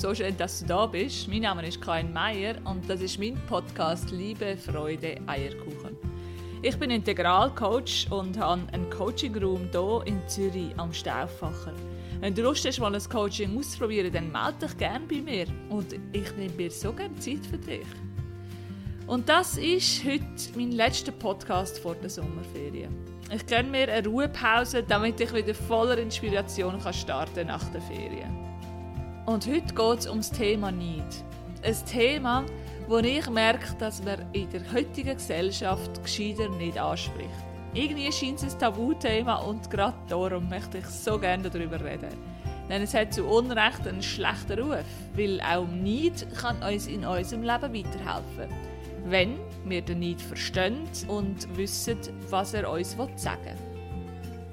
so schön, dass du da bist. Mein Name ist Karin Meier und das ist mein Podcast Liebe, Freude, Eierkuchen. Ich bin Integralcoach und habe einen Coaching-Room hier in Zürich am Stauffacher. Wenn du Lust hast, mal ein Coaching auszuprobieren, dann melde dich gerne bei mir und ich nehme mir so gerne Zeit für dich. Und das ist heute mein letzter Podcast vor der Sommerferien. Ich gönne mir eine Ruhepause, damit ich wieder voller Inspiration kann starten nach der Ferien. Und heute geht es um das Thema Neid. Ein Thema, wo ich merke, dass man in der heutigen Gesellschaft gescheiter nicht anspricht. Irgendwie scheint es ein Tabuthema und gerade darum möchte ich so gerne darüber reden. Denn es hat zu Unrecht einen schlechten Ruf, weil auch Neid kann uns in unserem Leben weiterhelfen. Wenn wir den Neid verstehen und wissen, was er uns sagen will.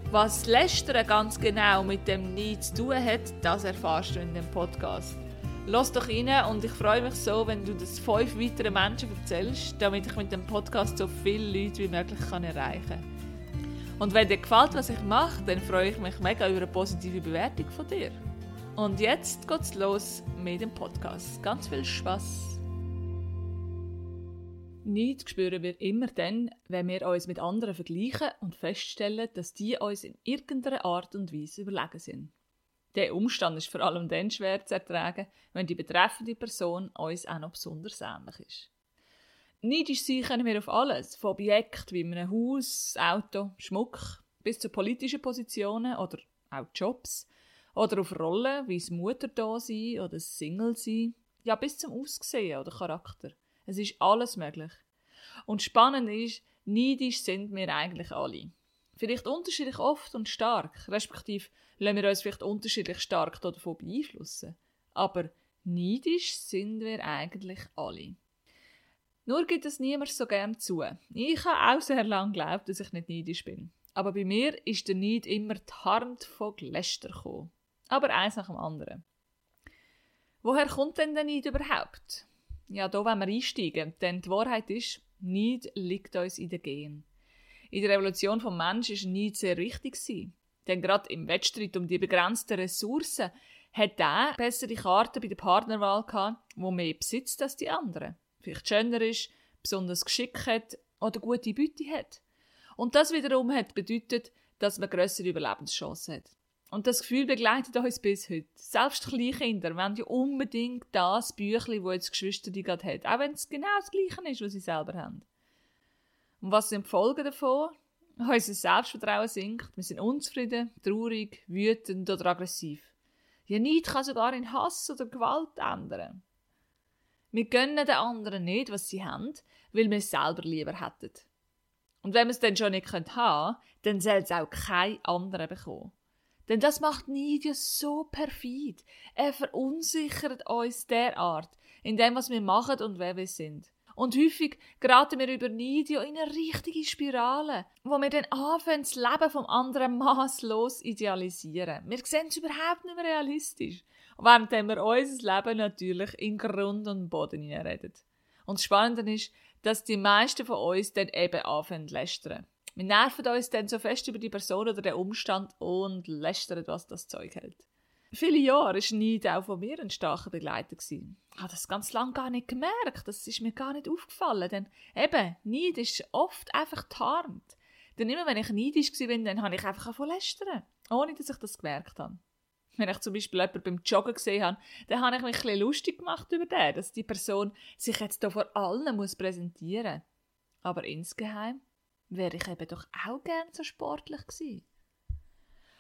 Was Lästern ganz genau mit dem Neid zu tun hat, das erfährst du in dem Podcast. Lass doch rein und ich freue mich so, wenn du das fünf weiteren Menschen erzählst, damit ich mit dem Podcast so viele Leute wie möglich kann erreichen kann. Und wenn dir gefällt, was ich mache, dann freue ich mich mega über eine positive Bewertung von dir. Und jetzt geht's los mit dem Podcast. Ganz viel Spaß! Neid spüren wir immer dann, wenn wir uns mit anderen vergleichen und feststellen, dass die uns in irgendeiner Art und Weise überlegen sind. Der Umstand ist vor allem dann schwer zu ertragen, wenn die betreffende Person uns auch noch besonders ähnlich ist. Neidisch sein können wir auf alles, von Objekten wie einem Haus, Auto, Schmuck, bis zu politischen Positionen oder auch Jobs, oder auf Rollen wie das Mutter da sein oder Single sein, ja bis zum Aussehen oder Charakter. Es ist alles möglich. Und spannend ist, neidisch sind wir eigentlich alle. Vielleicht unterschiedlich oft und stark, respektive lassen wir uns vielleicht unterschiedlich stark davon beeinflussen. Aber neidisch sind wir eigentlich alle. Nur gibt es niemand so gern zu. Ich habe auch sehr lange geglaubt, dass ich nicht neidisch bin. Aber bei mir ist der Neid immer Hand von Geläster gekommen. Aber eins nach dem anderen. Woher kommt denn der Neid überhaupt? Ja, da wollen wir einsteigen. Denn die Wahrheit ist, Neid liegt uns in den Genen. In der Revolution vom Mensch ist Neid sehr wichtig gewesen. Denn gerade im Wettstreit um die begrenzten Ressourcen hat er bessere Karten bei der Partnerwahl gehabt, wo mehr besitzt als die anderen. Vielleicht schöner ist, besonders geschickt hat oder gute Beute hat. Und das wiederum hat bedeutet, dass man größere Überlebenschancen hat. Und das Gefühl begleitet uns bis heute. Selbst Kleinkinder wollen ja unbedingt das Büchlein, das jetzt Geschwister die gerade hat. Auch wenn es genau das Gleiche ist, was sie selber haben. Und was sind die Folgen davon? Unser Selbstvertrauen sinkt, wir sind unzufrieden, traurig, wütend oder aggressiv. Ja, nichts kann sogar in Hass oder Gewalt ändern. Wir gönnen den anderen nicht, was sie haben, weil wir es selber lieber hätten. Und wenn wir es dann schon nicht haben können, dann soll es auch kein anderer bekommen. Denn das macht Nidia so perfid. Er verunsichert uns derart in dem, was wir machen und wer wir sind. Und häufig geraten wir über Nidia in eine richtige Spirale, wo wir dann anfangen, das Leben vom anderen maßlos idealisieren. Wir sehen es überhaupt nicht mehr realistisch. Während wir unser Leben natürlich in Grund und Boden hineinreden. Und das Spannende ist, dass die meisten von uns dann eben anfangen zu lästern. Wir nerven uns dann so fest über die Person oder den Umstand und lästern, was das Zeug hält. Viele Jahre war Neid auch von mir ein starker Begleiter. Ich habe das ganz lange gar nicht gemerkt. Das ist mir gar nicht aufgefallen. Denn eben, Neid ist oft einfach tarnt. Denn immer wenn ich neidisch war, dann habe ich einfach von lästern. Ohne dass ich das gemerkt habe. Wenn ich zum Beispiel jemanden beim Joggen gesehen habe, dann habe ich mich ein bisschen lustig gemacht über den, dass die Person sich jetzt hier vor allen muss präsentieren muss. Aber insgeheim wäre ich eben doch auch gern so sportlich gewesen.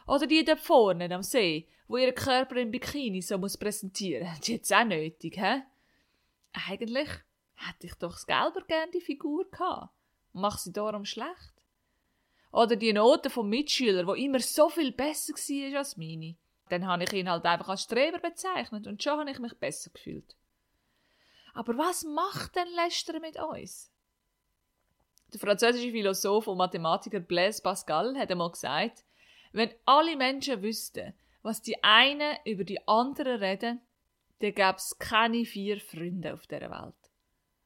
Oder die dort vorne am See, wo ihren Körper im Bikini so muss präsentieren. Die es auch nötig, hä? Eigentlich hätte ich doch selber gern die Figur gehabt. Mach sie darum schlecht. Oder die Noten vom Mitschüler, wo immer so viel besser war als meine. Dann habe ich ihn halt einfach als Streber bezeichnet und schon habe ich mich besser gefühlt. Aber was macht denn Lästern mit uns? Der französische Philosoph und Mathematiker Blaise Pascal hat einmal gesagt, wenn alle Menschen wüssten, was die einen über die anderen reden, dann gäbe es keine vier Freunde auf der Welt.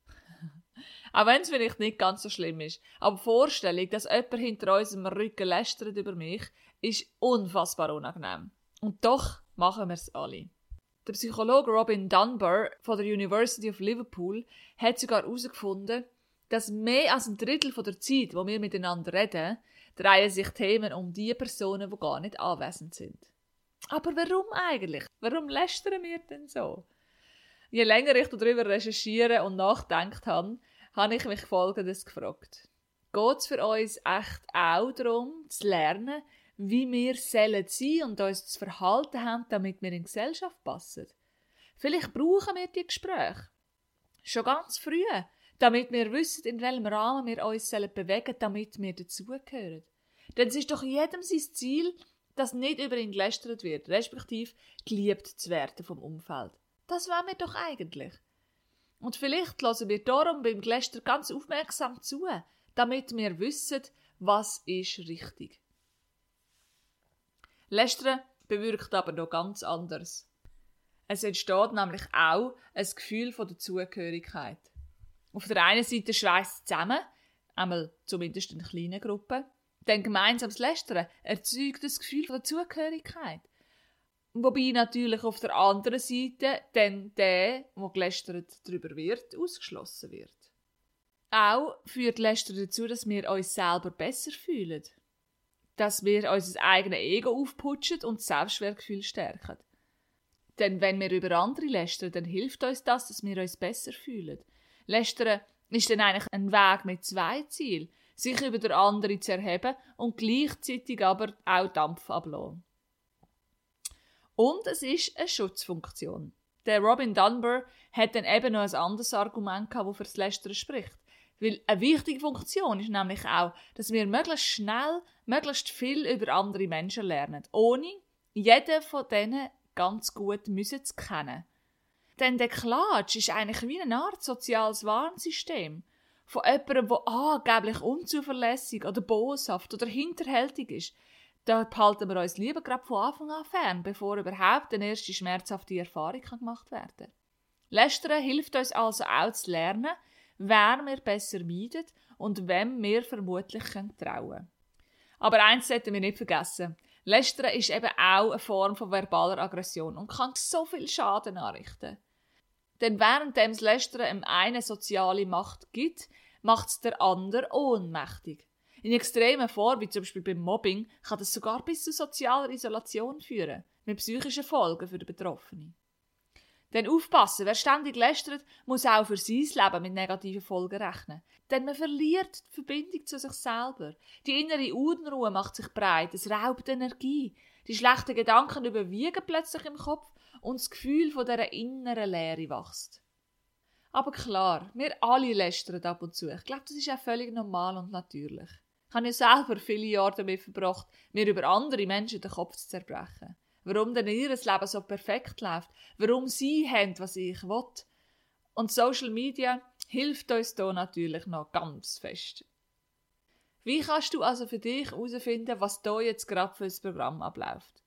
Auch wenn es vielleicht nicht ganz so schlimm ist. Aber die Vorstellung, dass jemand hinter unserem Rücken lästert über mich, ist unfassbar unangenehm. Und doch machen wir es alle. Der Psychologe Robin Dunbar von der University of Liverpool hat sogar herausgefunden, dass mehr als ein Drittel von der Zeit, wo wir miteinander reden, drehen sich Themen um die Personen, die gar nicht anwesend sind. Aber warum eigentlich? Warum lästern wir denn so? Je länger ich darüber recherchiere und nachdenkt habe, habe ich mich Folgendes gefragt. Geht es für uns echt auch darum, zu lernen, wie wir sollen sein und uns zu verhalten haben, damit wir in die Gesellschaft passen? Vielleicht brauchen wir die Gespräche. Schon ganz früh, damit wir wissen, in welchem Rahmen wir uns bewegen damit wir dazugehören. Denn es ist doch jedem sein Ziel, dass nicht über ihn gelästert wird, respektive geliebt zu werden vom Umfeld. Das wollen wir doch eigentlich. Und vielleicht lassen wir darum beim Geläster ganz aufmerksam zu, damit wir wissen, was ist richtig. Lästern bewirkt aber noch ganz anders. Es entsteht nämlich auch ein Gefühl von der Zugehörigkeit. Auf der einen Seite schweißt es zusammen, einmal zumindest in kleinen Gruppen. Dann gemeinsames Lästern erzeugt das Gefühl der Zugehörigkeit. Wobei natürlich auf der anderen Seite dann der, der gelästert darüber wird, ausgeschlossen wird. Auch führt Lästern dazu, dass wir uns selber besser fühlen. Dass wir unser eigenes Ego aufputschen und das Selbstwertgefühl stärken. Denn wenn wir über andere lästern, dann hilft uns das, dass wir uns besser fühlen. Lästern ist dann eigentlich ein Weg mit zwei Zielen. Sich über der andere zu erheben und gleichzeitig aber auch Dampf ablassen. Und es ist eine Schutzfunktion. Der Robin Dunbar hat dann eben noch ein anderes Argument gehabt, das für das Lästern spricht. Weil eine wichtige Funktion ist nämlich auch, dass wir möglichst schnell, möglichst viel über andere Menschen lernen, ohne jeden von denen ganz gut müssen zu kennen. Denn der Klatsch ist eigentlich wie eine Art soziales Warnsystem. Von jemandem, der angeblich unzuverlässig oder boshaft oder hinterhältig ist, da behalten wir uns lieber gerade von Anfang an fern, bevor überhaupt eine erste schmerzhafte Erfahrung gemacht werden kann. Lästern hilft uns also auch zu lernen, wer wir besser meiden und wem wir vermutlich trauen können. Aber eins sollten wir nicht vergessen. Lästern ist eben auch eine Form von verbaler Aggression und kann so viel Schaden anrichten. Denn während das Lästern einem eine soziale Macht gibt, macht es der andere ohnmächtig. In extremen Formen, wie zum Beispiel beim Mobbing, kann das sogar bis zu sozialer Isolation führen, mit psychischen Folgen für den Betroffenen. Denn aufpassen, wer ständig lästert, muss auch für sein Leben mit negativen Folgen rechnen. Denn man verliert die Verbindung zu sich selber. Die innere Unruhe macht sich breit, es raubt Energie. Die schlechten Gedanken überwiegen plötzlich im Kopf und das Gefühl von dieser inneren Leere wächst. Aber klar, wir alle lästern ab und zu. Ich glaube, das ist auch völlig normal und natürlich. Ich habe ja selber viele Jahre damit verbracht, mir über andere Menschen den Kopf zu zerbrechen. Warum denn ihr Leben so perfekt läuft, warum sie haben, was ich will. Und Social Media hilft uns da natürlich noch ganz fest. Wie kannst du also für dich herausfinden, was da jetzt gerade für das Programm abläuft?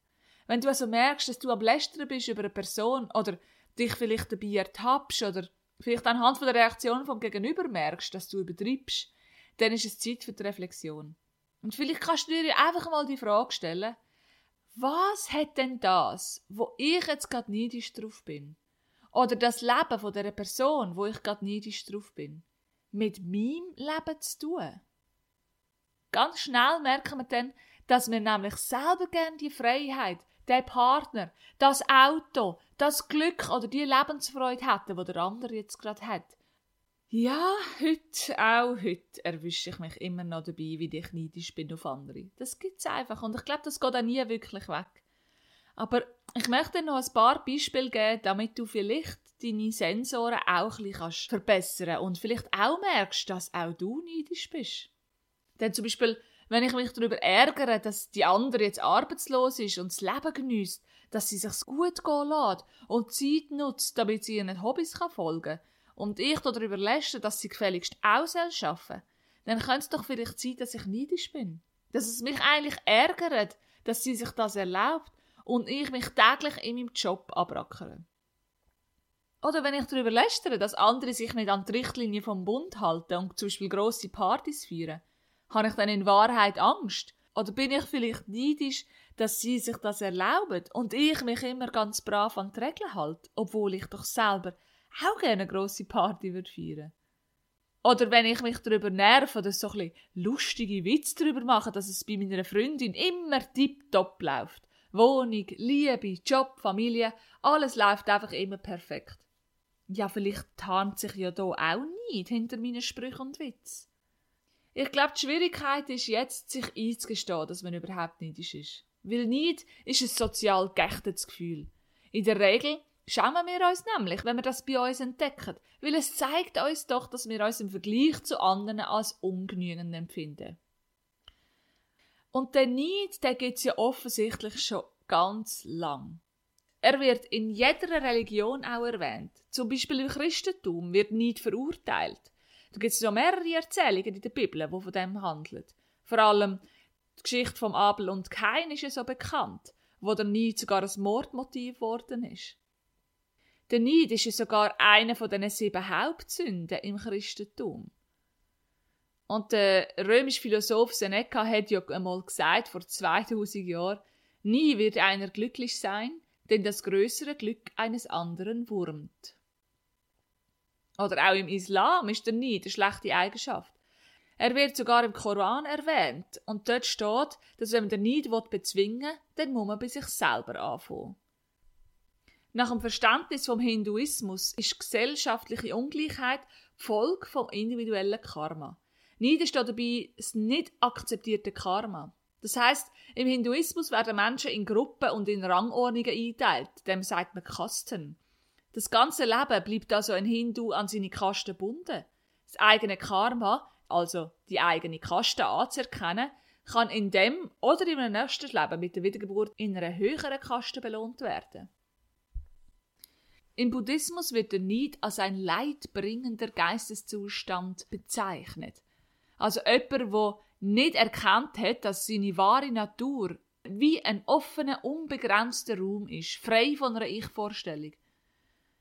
Wenn du also merkst, dass du am Lästern bist über eine Person oder dich vielleicht dabei ertappst oder vielleicht anhand von der Reaktion vom Gegenüber merkst, dass du übertreibst, dann ist es Zeit für die Reflexion. Und vielleicht kannst du dir einfach mal die Frage stellen, was hat denn das, wo ich jetzt gerade neidisch drauf bin? Oder das Leben von der Person, wo ich gerade neidisch drauf bin, mit meinem Leben zu tun? Ganz schnell merken wir dann, dass wir nämlich selber gerne die Freiheit, den Partner, das Auto, das Glück oder die Lebensfreude hätten, die der andere jetzt gerade hat. Ja, heute, auch heute, erwische ich mich immer noch dabei, wie ich neidisch bin auf andere. Das gibt es einfach und ich glaube, das geht auch nie wirklich weg. Aber ich möchte dir noch ein paar Beispiele geben, damit du vielleicht deine Sensoren auch ein bisschen verbessern und vielleicht auch merkst, dass auch du neidisch bist. Denn zum Beispiel, wenn ich mich darüber ärgere, dass die andere jetzt arbeitslos ist und das Leben genießt, dass sie sich gut gehen lässt und Zeit nutzt, damit sie ihren Hobbys folgen kann, und ich darüber lästere, dass sie gefälligst auch arbeiten dann könnte es doch vielleicht sein, dass ich neidisch bin. Dass es mich eigentlich ärgert, dass sie sich das erlaubt und ich mich täglich in meinem Job abrackere. Oder wenn ich darüber lästere, dass andere sich nicht an die Richtlinie vom Bund halten und zum Beispiel grosse Partys feiern, habe ich dann in Wahrheit Angst? Oder bin ich vielleicht neidisch, dass sie sich das erlauben und ich mich immer ganz brav an die Regeln halte, obwohl ich doch selber auch gerne eine grosse Party würde feiern. Oder wenn ich mich darüber nerv oder so ein lustige Witze darüber mache, dass es bei meiner Freundin immer tipptopp läuft. Wohnung, Liebe, Job, Familie, alles läuft einfach immer perfekt. Ja, vielleicht tarnt sich ja da auch nicht hinter meinen Sprüchen und Witz. Ich glaube, die Schwierigkeit ist jetzt, sich einzugestehen, dass man überhaupt neidisch ist. Weil nicht ist ein sozial geächtetes Gefühl. In der Regel schämen wir uns nämlich, wenn wir das bei uns entdecken, weil es zeigt uns doch, dass wir uns im Vergleich zu anderen als ungenügend empfinden. Und der Neid, der gibt es ja offensichtlich schon ganz lang. Er wird in jeder Religion auch erwähnt. Zum Beispiel im Christentum wird Neid verurteilt. Da gibt es ja mehrere Erzählungen in der Bibel, die von dem handeln. Vor allem die Geschichte vom Abel und Kain ist ja so bekannt, wo der Neid sogar ein Mordmotiv geworden ist. Der Neid ist ja sogar einer von den sieben Hauptsünden im Christentum. Und der römische Philosoph Seneca hat ja einmal gesagt, vor 2000 Jahren, nie wird einer glücklich sein, denn das größere Glück eines anderen wurmt. Oder auch im Islam ist der Neid eine schlechte Eigenschaft. Er wird sogar im Koran erwähnt und dort steht, dass wenn man den Neid bezwingen will, dann muss man bei sich selber anfangen. Nach dem Verständnis vom Hinduismus ist gesellschaftliche Ungleichheit Folge vom individuellen Karma. Neid ist dabei das nicht akzeptierte Karma. Das heißt, im Hinduismus werden Menschen in Gruppen und in Rangordnungen eingeteilt. Dem sagt man Kasten. Das ganze Leben bleibt also ein Hindu an seine Kasten gebunden. Das eigene Karma, also die eigene Kaste anzuerkennen, kann in dem oder in einem nächsten Leben mit der Wiedergeburt in einer höheren Kaste belohnt werden. Im Buddhismus wird der Neid als ein leidbringender Geisteszustand bezeichnet. Also jemand, der nicht erkannt hat, dass seine wahre Natur wie ein offener, unbegrenzter Raum ist, frei von einer Ich-Vorstellung.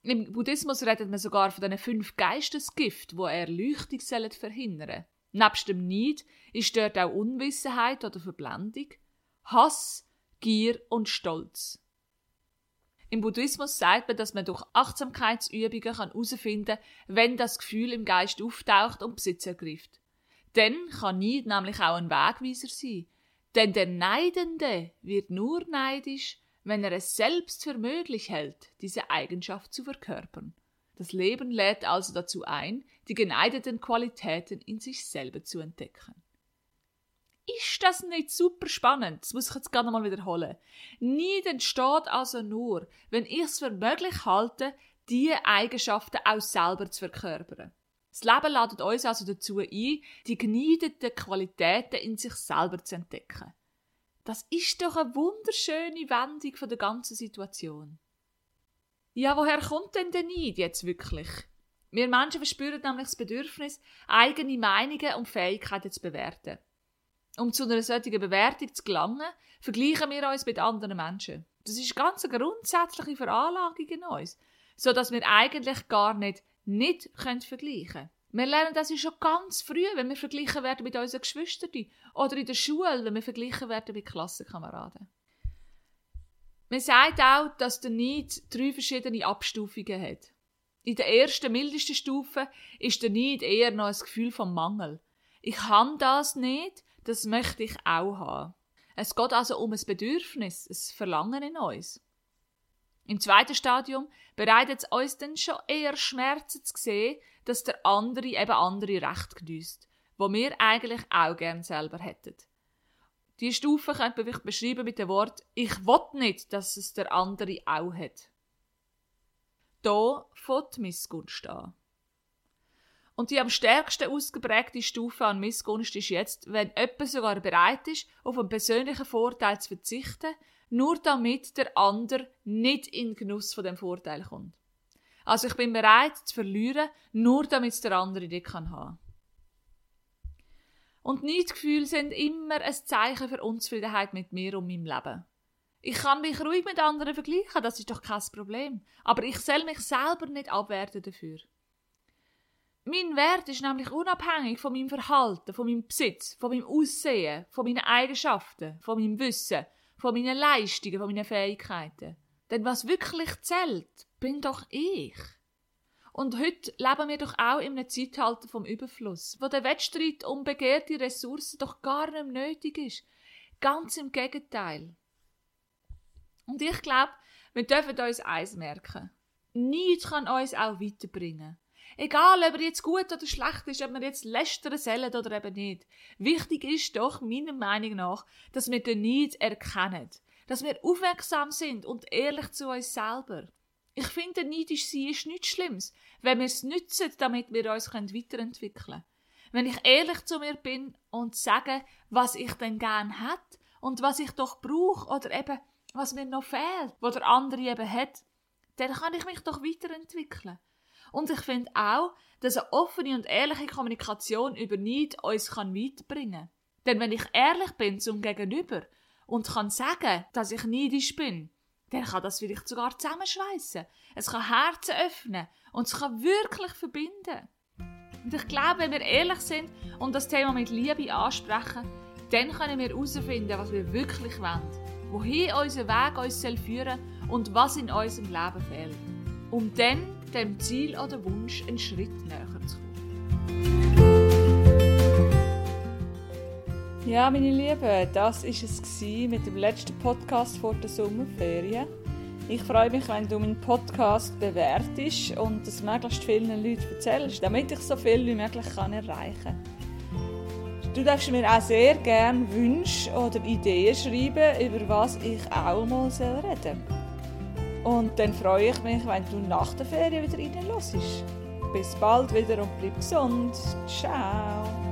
Im Buddhismus redet man sogar von den fünf Geistesgift, wo Erleuchtung verhindern Nebst dem Neid ist dort auch Unwissenheit oder Verblendung, Hass, Gier und Stolz. Im Buddhismus sagt man, dass man durch Achtsamkeitsübungen herausfinden kann, wenn das Gefühl im Geist auftaucht und Besitz ergreift. Dann kann Neid nämlich auch ein Wegweiser sein. Denn der Neidende wird nur neidisch, wenn er es selbst für möglich hält, diese Eigenschaft zu verkörpern. Das Leben lädt also dazu ein, die geneideten Qualitäten in sich selber zu entdecken. Ist das nicht super spannend? Das muss ich jetzt gerne mal wiederholen. Neid entsteht also nur, wenn ich es für möglich halte, diese Eigenschaften auch selber zu verkörpern. Das Leben ladet uns also dazu ein, die geneideten Qualitäten in sich selber zu entdecken. Das ist doch eine wunderschöne Wendung von der ganzen Situation. Ja, woher kommt denn der Neid jetzt wirklich? Wir Menschen verspüren nämlich das Bedürfnis, eigene Meinungen und Fähigkeiten zu bewerten. Um zu einer solchen Bewertung zu gelangen, vergleichen wir uns mit anderen Menschen. Das ist ganz eine grundsätzliche Veranlagung in uns, so dass wir eigentlich gar nicht nicht vergleichen können. Wir lernen das schon ganz früh, wenn wir vergleichen werden mit unseren Geschwistern oder in der Schule, wenn wir vergleichen werden mit Klassenkameraden. Man sagt auch, dass der Neid drei verschiedene Abstufungen hat. In der ersten, mildesten Stufe ist der Neid eher noch ein Gefühl vom Mangel. Ich kann das nicht, das möchte ich auch haben. Es geht also um ein Bedürfnis, ein Verlangen in uns. Im zweiten Stadium bereitet es uns dann schon eher Schmerzen zu sehen, dass der andere eben andere Recht genießt, wo wir eigentlich auch gern selber hätten. Die Stufe könnte man beschreiben mit dem Wort Ich will nicht, dass es der andere auch hat. Da fängt Missgunst an. Und die am stärksten ausgeprägte Stufe an Missgunst ist jetzt, wenn jemand sogar bereit ist, auf einen persönlichen Vorteil zu verzichten, nur damit der andere nicht in den Genuss von dem Vorteil kommt. Also ich bin bereit zu verlieren, nur damit der andere nicht kann haben. Und Neidgefühle sind immer ein Zeichen für Unzufriedenheit mit mir und meinem Leben. Ich kann mich ruhig mit anderen vergleichen, das ist doch kein Problem. Aber ich soll mich selber nicht abwerten dafür. Mein Wert ist nämlich unabhängig von meinem Verhalten, von meinem Besitz, von meinem Aussehen, von meinen Eigenschaften, von meinem Wissen, von meinen Leistungen, von meinen Fähigkeiten. Denn was wirklich zählt, bin doch ich. Und heute leben wir doch auch in einem Zeitalter vom Überfluss, wo der Wettstreit um begehrte Ressourcen doch gar nicht nötig ist. Ganz im Gegenteil. Und ich glaube, wir dürfen uns eins merken. Nichts kann uns auch weiterbringen. Egal, ob er jetzt gut oder schlecht ist, ob wir jetzt lästern sollen oder eben nicht. Wichtig ist doch, meiner Meinung nach, dass wir den Neid erkennen. Dass wir aufmerksam sind und ehrlich zu uns selber. Ich finde, neidisch sein ist nichts Schlimmes, wenn wir es nützen, damit wir uns weiterentwickeln können. Wenn ich ehrlich zu mir bin und sage, was ich denn gern hat und was ich doch brauche oder eben was mir noch fehlt, was der andere eben hat, dann kann ich mich doch weiterentwickeln. Und ich finde auch, dass eine offene und ehrliche Kommunikation über Neid uns kann weiterbringen kann. Denn wenn ich ehrlich bin zum Gegenüber und kann sagen, dass ich neidisch bin, dann kann das vielleicht sogar zusammenschweissen. Es kann Herzen öffnen und es kann wirklich verbinden. Und ich glaube, wenn wir ehrlich sind und das Thema mit Liebe ansprechen, dann können wir herausfinden, was wir wirklich wollen, wohin unser Weg uns führen soll und was in unserem Leben fehlt. Um dann dem Ziel oder Wunsch einen Schritt näher zu kommen. Ja, meine Lieben, das war es mit dem letzten Podcast vor der Sommerferien. Ich freue mich, wenn du meinen Podcast bewertest und es möglichst vielen Leuten erzählst, damit ich so viel wie möglich kann erreichen kann. Du darfst mir auch sehr gerne Wünsche oder Ideen schreiben, über was ich auch mal reden soll. Und dann freue ich mich, wenn du nach der Ferien wieder reinlässt. Bis bald wieder und bleib gesund. Ciao.